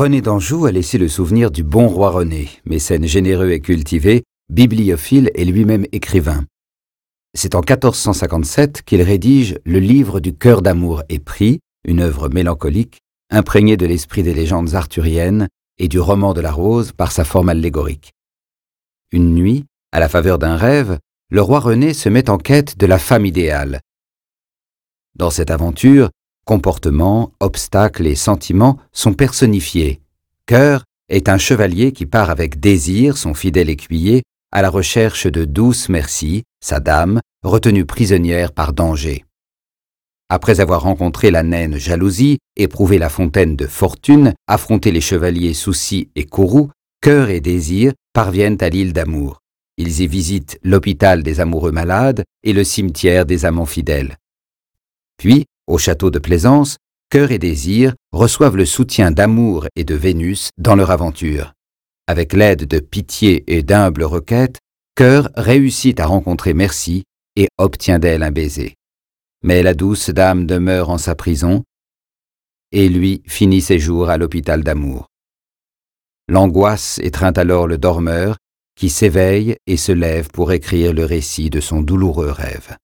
René d'Anjou a laissé le souvenir du bon roi René, mécène généreux et cultivé, bibliophile et lui-même écrivain. C'est en 1457 qu'il rédige le livre du cœur d'amour épris, une œuvre mélancolique, imprégnée de l'esprit des légendes arthuriennes et du roman de la rose par sa forme allégorique. Une nuit, à la faveur d'un rêve, le roi René se met en quête de la femme idéale. Dans cette aventure, comportements, obstacles et sentiments sont personnifiés. Cœur est un chevalier qui part avec désir, son fidèle écuyer, à la recherche de douce merci, sa dame, retenue prisonnière par danger. Après avoir rencontré la naine jalousie, éprouvé la fontaine de fortune, affronté les chevaliers soucis et courroux, cœur et désir parviennent à l'île d'amour. Ils y visitent l'hôpital des amoureux malades et le cimetière des amants fidèles. Puis, au château de Plaisance, cœur et désir reçoivent le soutien d'amour et de Vénus dans leur aventure. Avec l'aide de pitié et d'humbles requêtes, Cœur réussit à rencontrer Merci et obtient d'elle un baiser. Mais la douce dame demeure en sa prison, et lui finit ses jours à l'hôpital d'amour. L'angoisse étreint alors le dormeur, qui s'éveille et se lève pour écrire le récit de son douloureux rêve.